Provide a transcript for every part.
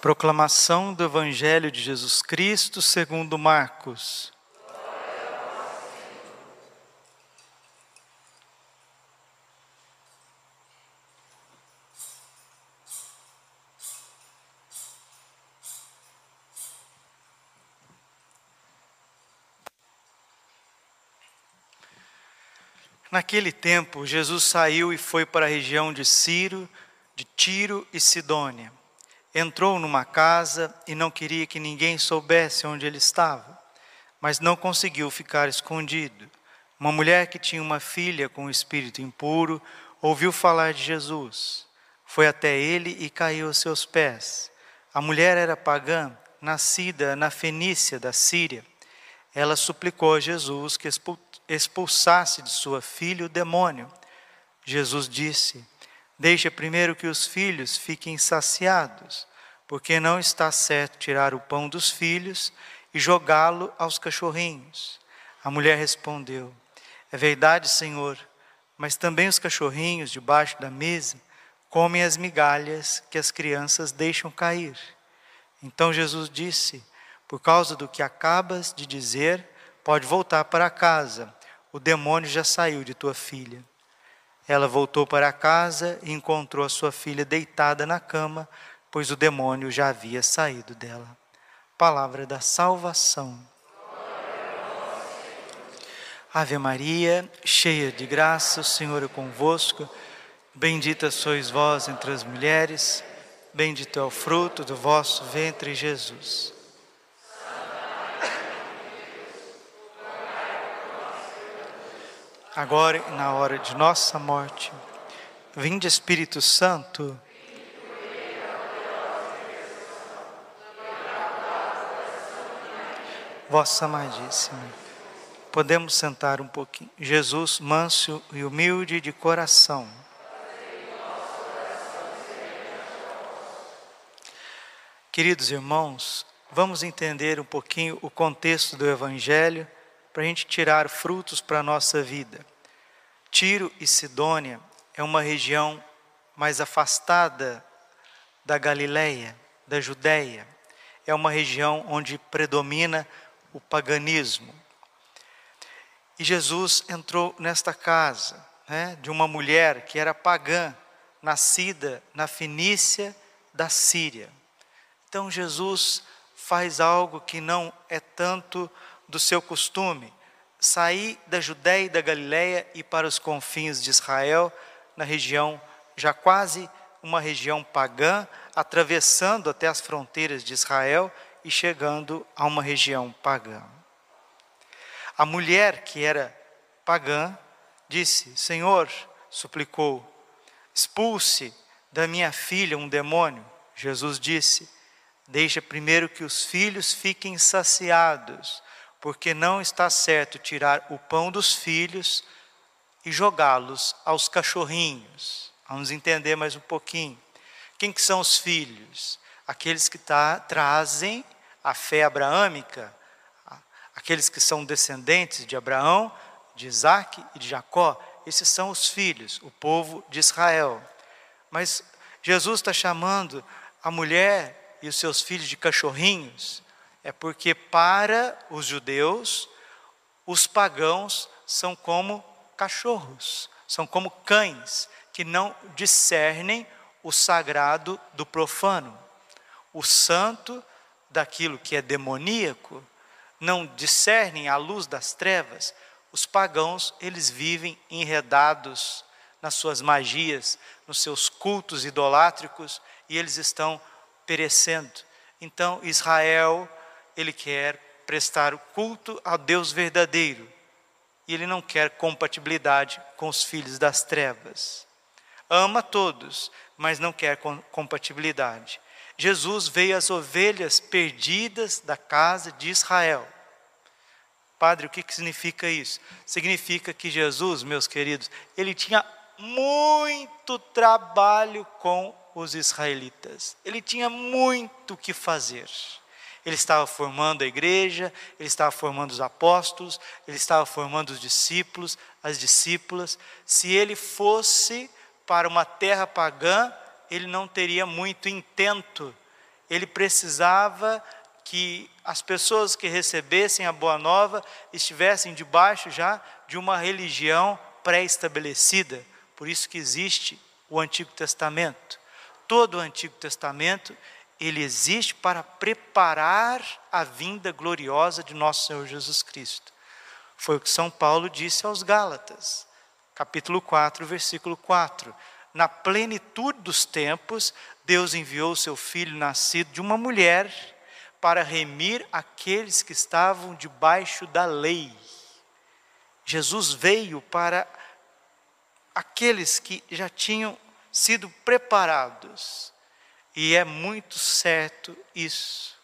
Proclamação do Evangelho de Jesus Cristo segundo Marcos. Naquele tempo, Jesus saiu e foi para a região de Ciro, de Tiro e Sidônia. Entrou numa casa e não queria que ninguém soubesse onde ele estava, mas não conseguiu ficar escondido. Uma mulher que tinha uma filha com espírito impuro ouviu falar de Jesus. Foi até ele e caiu aos seus pés. A mulher era pagã, nascida na Fenícia da Síria. Ela suplicou a Jesus que expulsasse de sua filha o demônio. Jesus disse: Deixa primeiro que os filhos fiquem saciados, porque não está certo tirar o pão dos filhos e jogá-lo aos cachorrinhos. A mulher respondeu: É verdade, Senhor, mas também os cachorrinhos debaixo da mesa comem as migalhas que as crianças deixam cair. Então Jesus disse: Por causa do que acabas de dizer, pode voltar para casa o demônio já saiu de tua filha. Ela voltou para casa e encontrou a sua filha deitada na cama, pois o demônio já havia saído dela. Palavra da salvação. Ave Maria, cheia de graça, o Senhor é convosco. Bendita sois vós entre as mulheres, bendito é o fruto do vosso ventre, Jesus. Agora e na hora de nossa morte. Vinde Espírito Santo. Vossa Amadíssima. Podemos sentar um pouquinho. Jesus, manso e humilde de coração. Queridos irmãos, vamos entender um pouquinho o contexto do Evangelho para a gente tirar frutos para a nossa vida. Tiro e Sidônia é uma região mais afastada da Galileia, da Judéia. É uma região onde predomina o paganismo. E Jesus entrou nesta casa né, de uma mulher que era pagã, nascida na Fenícia da Síria. Então Jesus faz algo que não é tanto do seu costume, sair da Judéia e da Galiléia e para os confins de Israel, na região já quase uma região pagã, atravessando até as fronteiras de Israel e chegando a uma região pagã. A mulher que era pagã disse: Senhor, suplicou, expulse da minha filha um demônio. Jesus disse: Deixa primeiro que os filhos fiquem saciados porque não está certo tirar o pão dos filhos e jogá-los aos cachorrinhos. Vamos entender mais um pouquinho. Quem que são os filhos? Aqueles que tá, trazem a fé abraâmica, aqueles que são descendentes de Abraão, de Isaac e de Jacó. Esses são os filhos, o povo de Israel. Mas Jesus está chamando a mulher e os seus filhos de cachorrinhos, é porque para os judeus, os pagãos são como cachorros, são como cães, que não discernem o sagrado do profano, o santo daquilo que é demoníaco, não discernem a luz das trevas. Os pagãos, eles vivem enredados nas suas magias, nos seus cultos idolátricos, e eles estão perecendo. Então, Israel, ele quer prestar o culto ao Deus verdadeiro. E ele não quer compatibilidade com os filhos das trevas. Ama todos, mas não quer compatibilidade. Jesus veio às ovelhas perdidas da casa de Israel. Padre, o que, que significa isso? Significa que Jesus, meus queridos, ele tinha muito trabalho com os israelitas. Ele tinha muito o que fazer. Ele estava formando a igreja, ele estava formando os apóstolos, ele estava formando os discípulos, as discípulas. Se ele fosse para uma terra pagã, ele não teria muito intento, ele precisava que as pessoas que recebessem a boa nova estivessem debaixo já de uma religião pré-estabelecida. Por isso que existe o Antigo Testamento. Todo o Antigo Testamento ele existe para preparar a vinda gloriosa de nosso Senhor Jesus Cristo. Foi o que São Paulo disse aos Gálatas, capítulo 4, versículo 4. Na plenitude dos tempos, Deus enviou o seu filho nascido de uma mulher para remir aqueles que estavam debaixo da lei. Jesus veio para aqueles que já tinham sido preparados. E é muito certo isso.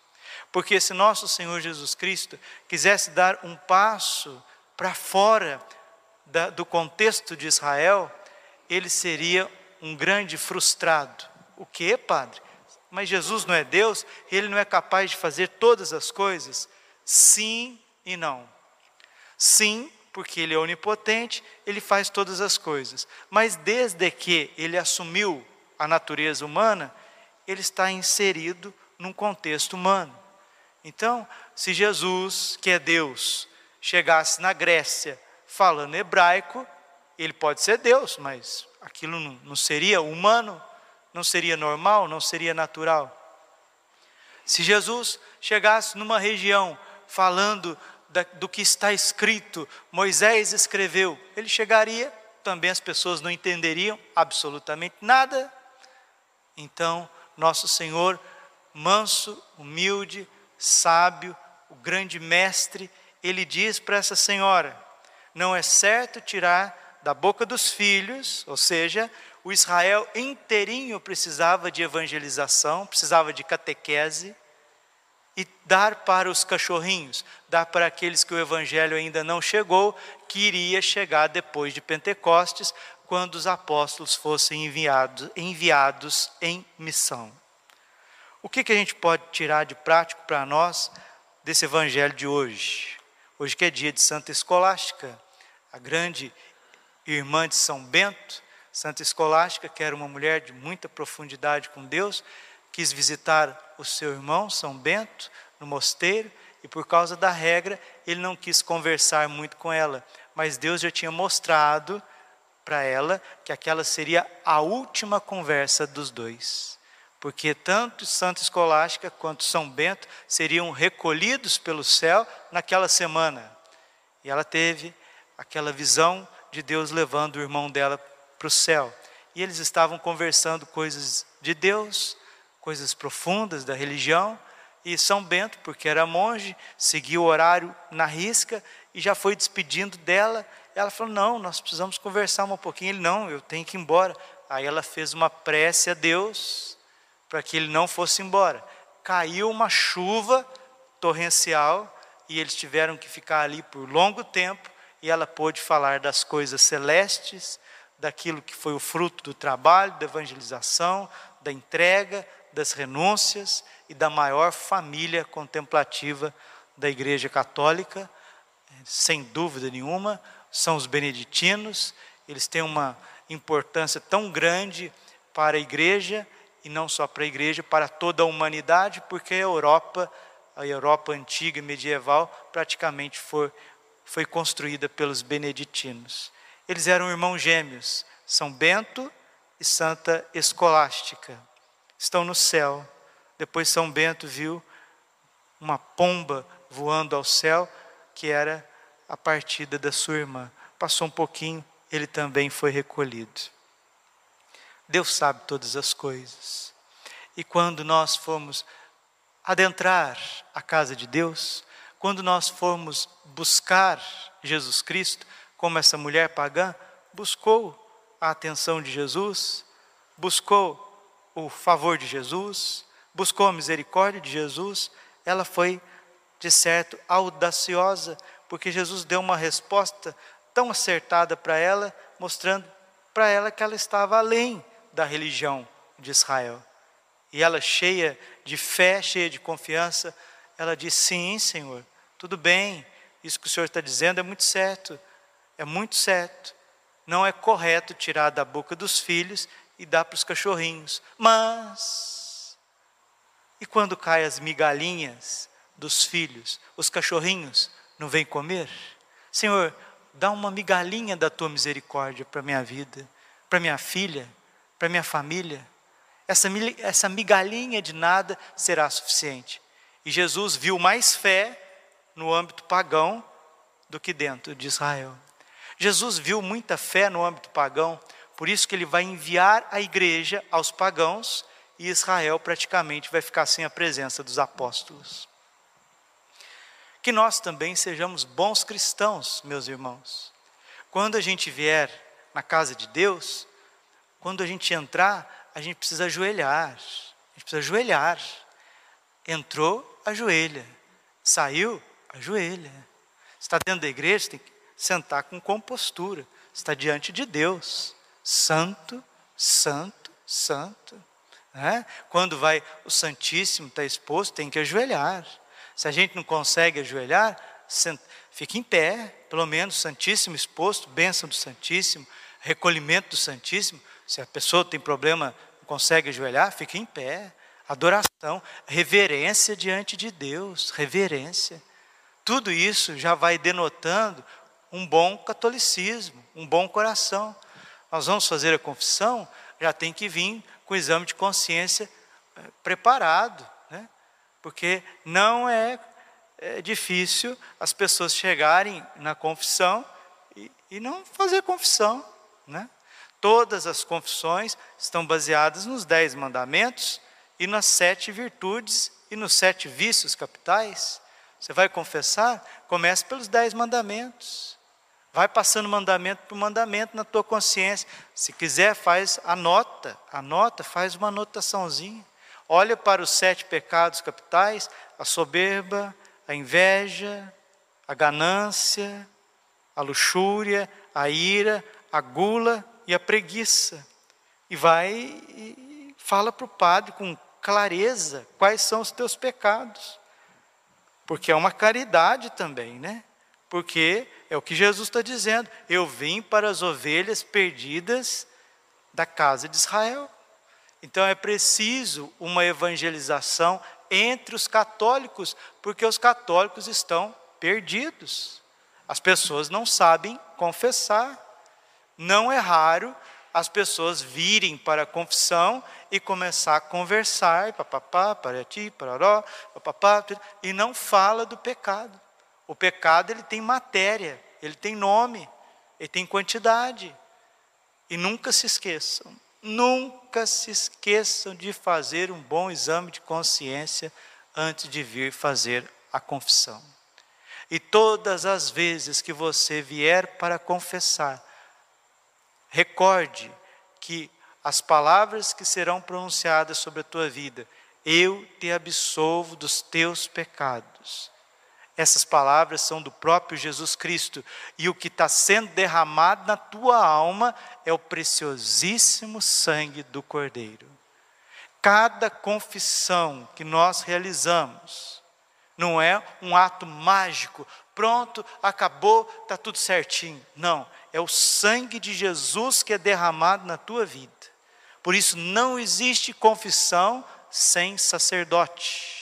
Porque se nosso Senhor Jesus Cristo quisesse dar um passo para fora da, do contexto de Israel, ele seria um grande frustrado. O que, padre? Mas Jesus não é Deus, ele não é capaz de fazer todas as coisas? Sim e não. Sim, porque ele é onipotente, ele faz todas as coisas. Mas desde que ele assumiu a natureza humana, ele está inserido num contexto humano. Então, se Jesus, que é Deus, chegasse na Grécia falando hebraico, ele pode ser Deus, mas aquilo não seria humano não seria normal, não seria natural? Se Jesus chegasse numa região falando da, do que está escrito, Moisés escreveu, ele chegaria, também as pessoas não entenderiam absolutamente nada. Então, nosso Senhor, manso, humilde, sábio, o grande mestre, ele diz para essa senhora: não é certo tirar da boca dos filhos, ou seja, o Israel inteirinho precisava de evangelização, precisava de catequese e dar para os cachorrinhos, dar para aqueles que o evangelho ainda não chegou, que iria chegar depois de Pentecostes, quando os apóstolos fossem enviados, enviados em missão. O que, que a gente pode tirar de prático para nós desse evangelho de hoje? Hoje que é dia de Santa Escolástica, a grande irmã de São Bento, Santa Escolástica, que era uma mulher de muita profundidade com Deus, quis visitar o seu irmão, São Bento, no mosteiro, e por causa da regra, ele não quis conversar muito com ela, mas Deus já tinha mostrado para ela que aquela seria a última conversa dos dois. Porque tanto Santa Escolástica quanto São Bento seriam recolhidos pelo céu naquela semana. E ela teve aquela visão de Deus levando o irmão dela para o céu. E eles estavam conversando coisas de Deus, coisas profundas da religião. E São Bento, porque era monge, seguiu o horário na risca e já foi despedindo dela. Ela falou: Não, nós precisamos conversar um pouquinho. Ele: Não, eu tenho que ir embora. Aí ela fez uma prece a Deus para que ele não fosse embora. Caiu uma chuva torrencial e eles tiveram que ficar ali por longo tempo. E ela pôde falar das coisas celestes, daquilo que foi o fruto do trabalho, da evangelização, da entrega, das renúncias e da maior família contemplativa da Igreja Católica, sem dúvida nenhuma, são os beneditinos, eles têm uma importância tão grande para a igreja e não só para a igreja, para toda a humanidade, porque a Europa, a Europa antiga e medieval, praticamente foi, foi construída pelos beneditinos. Eles eram irmãos gêmeos, São Bento e Santa Escolástica. Estão no céu. Depois São Bento viu uma pomba voando ao céu, que era a partida da sua irmã. Passou um pouquinho, ele também foi recolhido. Deus sabe todas as coisas. E quando nós formos adentrar a casa de Deus, quando nós formos buscar Jesus Cristo, como essa mulher pagã, buscou a atenção de Jesus, buscou o favor de Jesus, buscou a misericórdia de Jesus, ela foi, de certo, audaciosa, porque Jesus deu uma resposta tão acertada para ela, mostrando para ela que ela estava além da religião de Israel. E ela, cheia de fé, cheia de confiança, ela disse: Sim, Senhor, tudo bem, isso que o Senhor está dizendo é muito certo. É muito certo. Não é correto tirar da boca dos filhos e dá para os cachorrinhos. Mas, e quando caem as migalhinhas dos filhos, os cachorrinhos não vêm comer? Senhor, dá uma migalhinha da tua misericórdia para minha vida, para minha filha, para minha família. Essa, essa migalhinha de nada será suficiente. E Jesus viu mais fé no âmbito pagão do que dentro de Israel. Jesus viu muita fé no âmbito pagão, por isso que ele vai enviar a igreja aos pagãos e Israel praticamente vai ficar sem a presença dos apóstolos. Que nós também sejamos bons cristãos, meus irmãos. Quando a gente vier na casa de Deus, quando a gente entrar, a gente precisa ajoelhar. A gente precisa ajoelhar. Entrou, ajoelha. Saiu, ajoelha. Está dentro da igreja, tem que sentar com compostura. Está diante de Deus. Santo, santo, santo. É? Quando vai o Santíssimo, está exposto, tem que ajoelhar. Se a gente não consegue ajoelhar, fique em pé, pelo menos Santíssimo exposto, bênção do Santíssimo, recolhimento do Santíssimo. Se a pessoa tem problema, não consegue ajoelhar, fique em pé. Adoração, reverência diante de Deus, reverência. Tudo isso já vai denotando um bom catolicismo, um bom coração. Nós vamos fazer a confissão, já tem que vir com o exame de consciência eh, preparado porque não é, é difícil as pessoas chegarem na confissão e, e não fazer confissão. Né? Todas as confissões estão baseadas nos dez mandamentos e nas sete virtudes e nos sete vícios capitais. Você vai confessar? Comece pelos dez mandamentos. Vai passando mandamento por mandamento na tua consciência. Se quiser, faz, anota, anota, faz uma anotaçãozinha. Olha para os sete pecados capitais: a soberba, a inveja, a ganância, a luxúria, a ira, a gula e a preguiça. E vai e fala para o padre com clareza quais são os teus pecados. Porque é uma caridade também, né? Porque é o que Jesus está dizendo: eu vim para as ovelhas perdidas da casa de Israel. Então é preciso uma evangelização entre os católicos, porque os católicos estão perdidos. As pessoas não sabem confessar. Não é raro as pessoas virem para a confissão e começar a conversar, papapá, para ti, pararó, papapá, e não fala do pecado. O pecado ele tem matéria, ele tem nome, ele tem quantidade. E nunca se esqueçam, Nunca se esqueçam de fazer um bom exame de consciência antes de vir fazer a confissão. E todas as vezes que você vier para confessar, recorde que as palavras que serão pronunciadas sobre a tua vida, eu te absolvo dos teus pecados essas palavras são do próprio Jesus Cristo, e o que está sendo derramado na tua alma é o preciosíssimo sangue do Cordeiro. Cada confissão que nós realizamos não é um ato mágico, pronto, acabou, está tudo certinho. Não, é o sangue de Jesus que é derramado na tua vida. Por isso, não existe confissão sem sacerdote.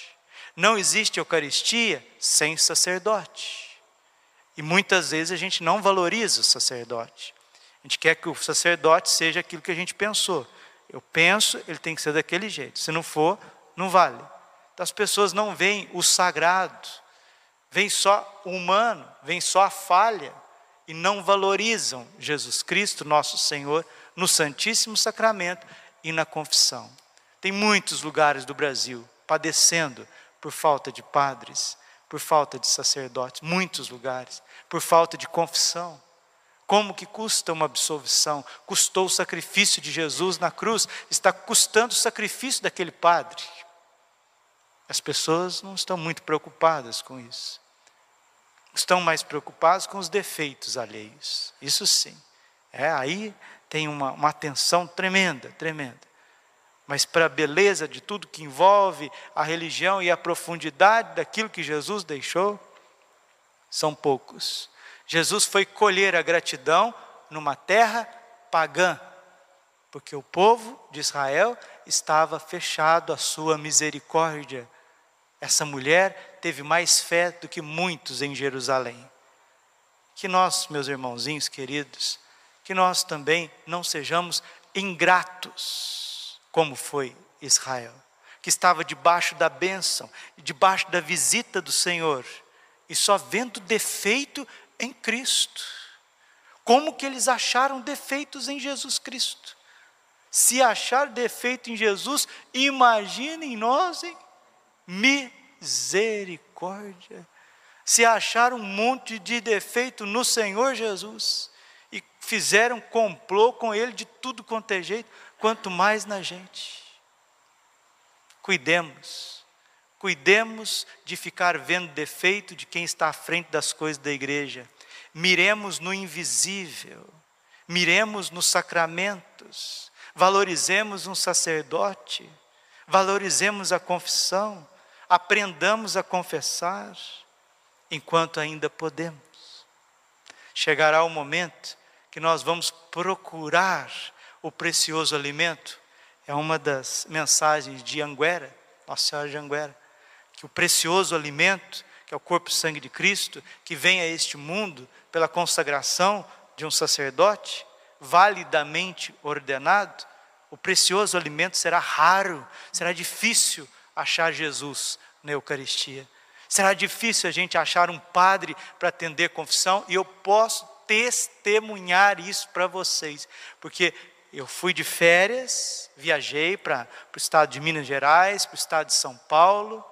Não existe Eucaristia sem sacerdote. E muitas vezes a gente não valoriza o sacerdote. A gente quer que o sacerdote seja aquilo que a gente pensou. Eu penso, ele tem que ser daquele jeito. Se não for, não vale. Então as pessoas não veem o sagrado, veem só o humano, veem só a falha e não valorizam Jesus Cristo, nosso Senhor, no Santíssimo Sacramento e na confissão. Tem muitos lugares do Brasil padecendo por falta de padres, por falta de sacerdotes, muitos lugares, por falta de confissão. Como que custa uma absolvição? Custou o sacrifício de Jesus na cruz, está custando o sacrifício daquele padre. As pessoas não estão muito preocupadas com isso. Estão mais preocupadas com os defeitos alheios. Isso sim. É, aí tem uma, uma atenção tremenda, tremenda mas para a beleza de tudo que envolve a religião e a profundidade daquilo que Jesus deixou, são poucos. Jesus foi colher a gratidão numa terra pagã, porque o povo de Israel estava fechado à sua misericórdia. Essa mulher teve mais fé do que muitos em Jerusalém. Que nós, meus irmãozinhos queridos, que nós também não sejamos ingratos, como foi Israel, que estava debaixo da bênção, debaixo da visita do Senhor, e só vendo defeito em Cristo. Como que eles acharam defeitos em Jesus Cristo? Se achar defeito em Jesus, imaginem nós, hein? Misericórdia. Se achar um monte de defeito no Senhor Jesus e fizeram complô com Ele de tudo quanto é jeito, quanto mais na gente. Cuidemos, cuidemos de ficar vendo defeito de quem está à frente das coisas da igreja. Miremos no invisível, miremos nos sacramentos, valorizemos um sacerdote, valorizemos a confissão, aprendamos a confessar enquanto ainda podemos. Chegará o momento que nós vamos procurar o precioso alimento. É uma das mensagens de Anguera, Nossa Senhora de Anguera, que o precioso alimento, que é o corpo e sangue de Cristo, que vem a este mundo pela consagração de um sacerdote, validamente ordenado, o precioso alimento será raro, será difícil achar Jesus na Eucaristia. Será difícil a gente achar um padre para atender confissão, e eu posso testemunhar isso para vocês, porque eu fui de férias, viajei para o estado de Minas Gerais, para o estado de São Paulo,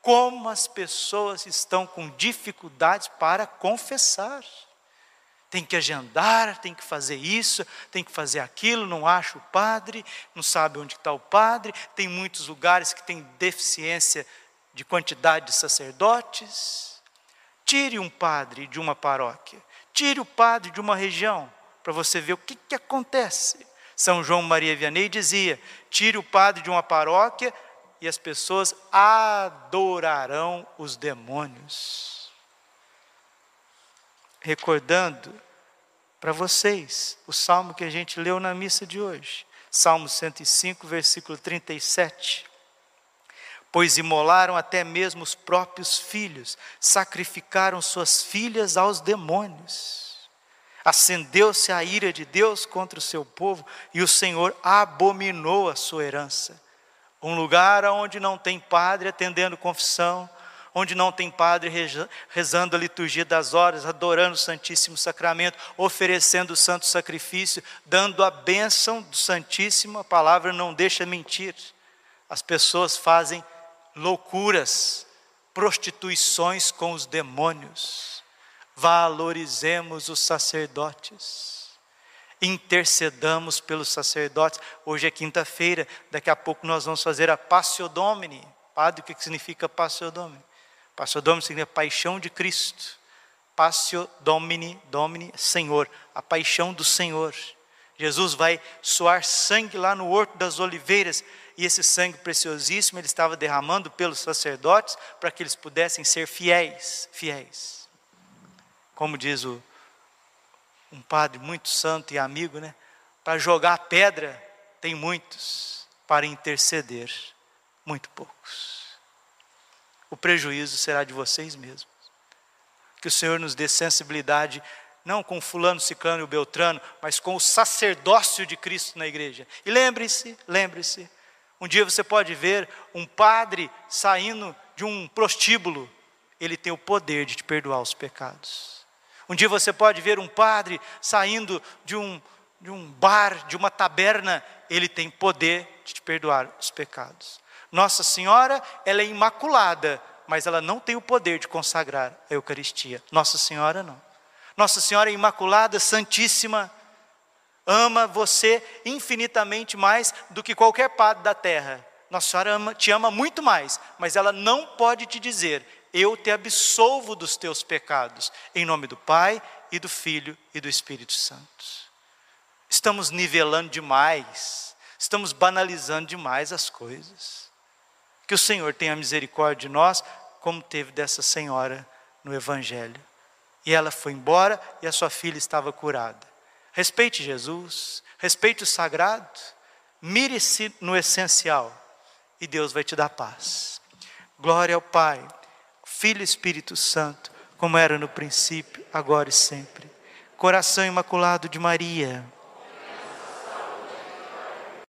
como as pessoas estão com dificuldades para confessar tem que agendar, tem que fazer isso, tem que fazer aquilo, não acha o padre, não sabe onde está o padre, tem muitos lugares que tem deficiência de quantidade de sacerdotes. Tire um padre de uma paróquia, tire o padre de uma região, para você ver o que, que acontece. São João Maria Vianney dizia: tire o padre de uma paróquia e as pessoas adorarão os demônios recordando para vocês o salmo que a gente leu na missa de hoje. Salmo 105, versículo 37. Pois imolaram até mesmo os próprios filhos, sacrificaram suas filhas aos demônios. Acendeu-se a ira de Deus contra o seu povo e o Senhor abominou a sua herança. Um lugar onde não tem padre atendendo confissão, onde não tem padre rezando a liturgia das horas, adorando o Santíssimo Sacramento, oferecendo o santo sacrifício, dando a bênção do Santíssimo, a palavra não deixa mentir. As pessoas fazem loucuras, prostituições com os demônios. Valorizemos os sacerdotes intercedamos pelos sacerdotes. Hoje é quinta-feira, daqui a pouco nós vamos fazer a Passio Domini. Padre, o que significa Passio Domini? Passio Domini significa paixão de Cristo. Passio Domini, Domini, Senhor, a paixão do Senhor. Jesus vai suar sangue lá no Horto das Oliveiras, e esse sangue preciosíssimo ele estava derramando pelos sacerdotes para que eles pudessem ser fiéis, fiéis. Como diz o, um padre muito santo e amigo, né? Para jogar pedra tem muitos, para interceder, muito poucos o prejuízo será de vocês mesmos. Que o Senhor nos dê sensibilidade, não com fulano, ciclano e beltrano, mas com o sacerdócio de Cristo na igreja. E lembre-se, lembre-se, um dia você pode ver um padre saindo de um prostíbulo, ele tem o poder de te perdoar os pecados. Um dia você pode ver um padre saindo de um, de um bar, de uma taberna, ele tem poder de te perdoar os pecados. Nossa Senhora, ela é imaculada, mas ela não tem o poder de consagrar a Eucaristia. Nossa Senhora não. Nossa Senhora é imaculada, santíssima, ama você infinitamente mais do que qualquer padre da terra. Nossa Senhora ama, te ama muito mais, mas ela não pode te dizer: Eu te absolvo dos teus pecados, em nome do Pai e do Filho e do Espírito Santo. Estamos nivelando demais, estamos banalizando demais as coisas. Que o Senhor tenha misericórdia de nós, como teve dessa senhora no Evangelho. E ela foi embora e a sua filha estava curada. Respeite Jesus, respeite o sagrado, mire-se no essencial e Deus vai te dar paz. Glória ao Pai, Filho e Espírito Santo, como era no princípio, agora e sempre. Coração imaculado de Maria